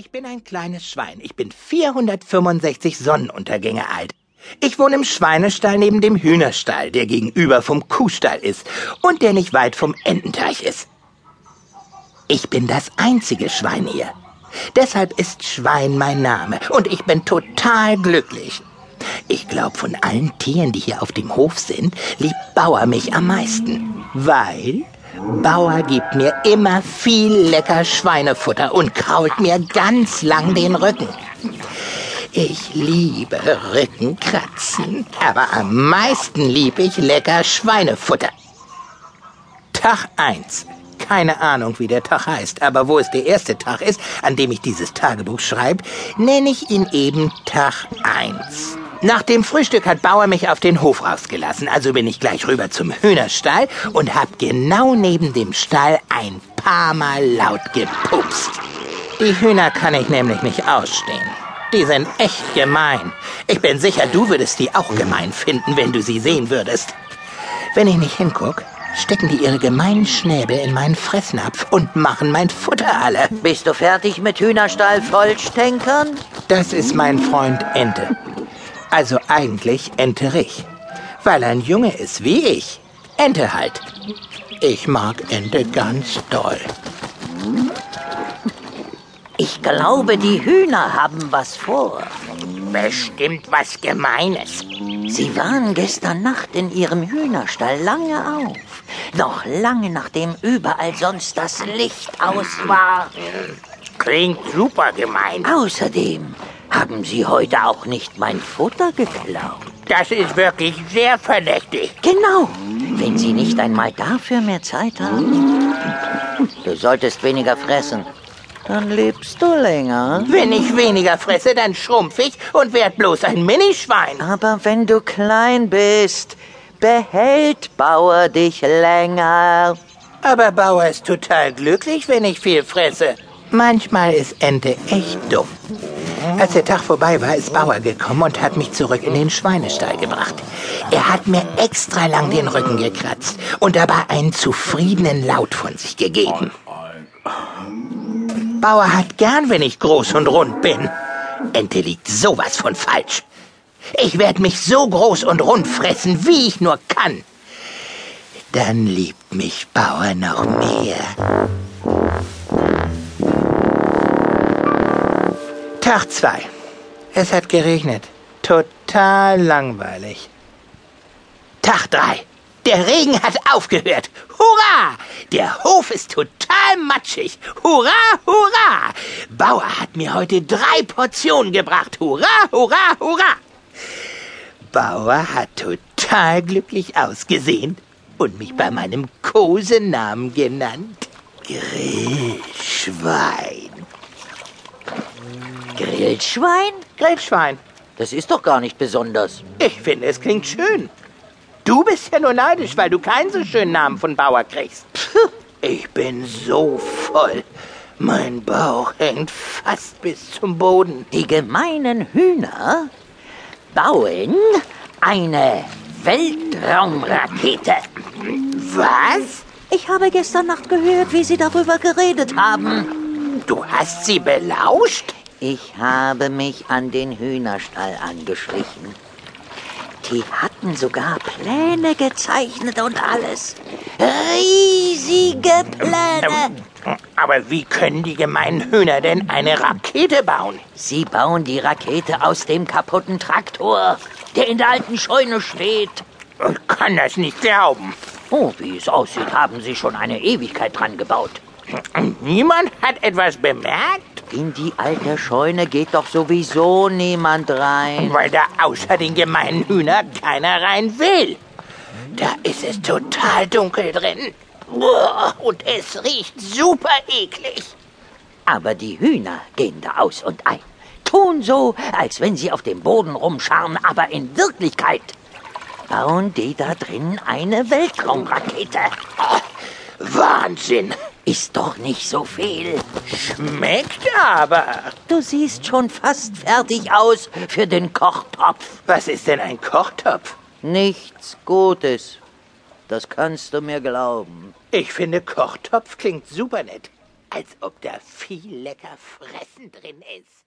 Ich bin ein kleines Schwein. Ich bin 465 Sonnenuntergänge alt. Ich wohne im Schweinestall neben dem Hühnerstall, der gegenüber vom Kuhstall ist und der nicht weit vom Ententeich ist. Ich bin das einzige Schwein hier. Deshalb ist Schwein mein Name und ich bin total glücklich. Ich glaube, von allen Tieren, die hier auf dem Hof sind, liebt Bauer mich am meisten, weil Bauer gibt mir immer viel lecker Schweinefutter und krault mir ganz lang den Rücken. Ich liebe Rückenkratzen, aber am meisten liebe ich lecker Schweinefutter. Tag 1. Keine Ahnung, wie der Tag heißt, aber wo es der erste Tag ist, an dem ich dieses Tagebuch schreibe, nenne ich ihn eben Tag 1. Nach dem Frühstück hat Bauer mich auf den Hof rausgelassen, also bin ich gleich rüber zum Hühnerstall und hab genau neben dem Stall ein paar Mal laut gepupst. Die Hühner kann ich nämlich nicht ausstehen. Die sind echt gemein. Ich bin sicher, du würdest die auch gemein finden, wenn du sie sehen würdest. Wenn ich nicht hinguck, stecken die ihre gemeinen Schnäbel in meinen Fressnapf und machen mein Futter alle. Bist du fertig mit Hühnerstall vollstänkern? Das ist mein Freund Ente. Also eigentlich Enterich. Weil er ein Junge ist wie ich. Ente halt. Ich mag Ente ganz doll. Ich glaube, die Hühner haben was vor. Bestimmt was Gemeines. Sie waren gestern Nacht in ihrem Hühnerstall lange auf. Noch lange nachdem überall sonst das Licht aus war. Klingt super gemein. Außerdem haben Sie heute auch nicht mein Futter geklaut. Das ist wirklich sehr verdächtig. Genau. Wenn Sie nicht einmal dafür mehr Zeit haben. Du solltest weniger fressen. Dann lebst du länger. Wenn ich weniger fresse, dann schrumpf ich und werd bloß ein Minischwein. Aber wenn du klein bist, behält Bauer dich länger. Aber Bauer ist total glücklich, wenn ich viel fresse. Manchmal ist Ente echt dumm. Als der Tag vorbei war, ist Bauer gekommen und hat mich zurück in den Schweinestall gebracht. Er hat mir extra lang den Rücken gekratzt und dabei einen zufriedenen Laut von sich gegeben. Bauer hat gern, wenn ich groß und rund bin. Ente liegt sowas von falsch. Ich werde mich so groß und rund fressen, wie ich nur kann. Dann liebt mich Bauer noch mehr. Tag zwei. Es hat geregnet. Total langweilig. Tag drei. Der Regen hat aufgehört. Hurra! Der Hof ist total matschig. Hurra, hurra! Bauer hat mir heute drei Portionen gebracht. Hurra, hurra, hurra! Bauer hat total glücklich ausgesehen und mich bei meinem Kosenamen genannt. Grillschwein. Grillschwein? Grillschwein. Das ist doch gar nicht besonders. Ich finde, es klingt schön. Du bist ja nur neidisch, weil du keinen so schönen Namen von Bauer kriegst. Ich bin so voll. Mein Bauch hängt fast bis zum Boden. Die gemeinen Hühner bauen eine Weltraumrakete. Was? Ich habe gestern Nacht gehört, wie Sie darüber geredet haben. Du hast sie belauscht? Ich habe mich an den Hühnerstall angeschlichen. Die hatten sogar Pläne gezeichnet und alles. Riesige Pläne. Aber wie können die gemeinen Hühner denn eine Rakete bauen? Sie bauen die Rakete aus dem kaputten Traktor, der in der alten Scheune steht. Ich kann das nicht glauben. Oh, wie es aussieht, haben Sie schon eine Ewigkeit dran gebaut. Niemand hat etwas bemerkt? In die alte Scheune geht doch sowieso niemand rein. Weil da außer den gemeinen Hühner keiner rein will. Da ist es total dunkel drin. Und es riecht super eklig. Aber die Hühner gehen da aus und ein. Tun so, als wenn sie auf dem Boden rumscharren, aber in Wirklichkeit bauen die da drin eine Weltraumrakete. Wahnsinn. Ist doch nicht so viel. Schmeckt aber. Du siehst schon fast fertig aus für den Kochtopf. Was ist denn ein Kochtopf? Nichts Gutes. Das kannst du mir glauben. Ich finde, Kochtopf klingt super nett. als ob da viel lecker Fressen drin ist.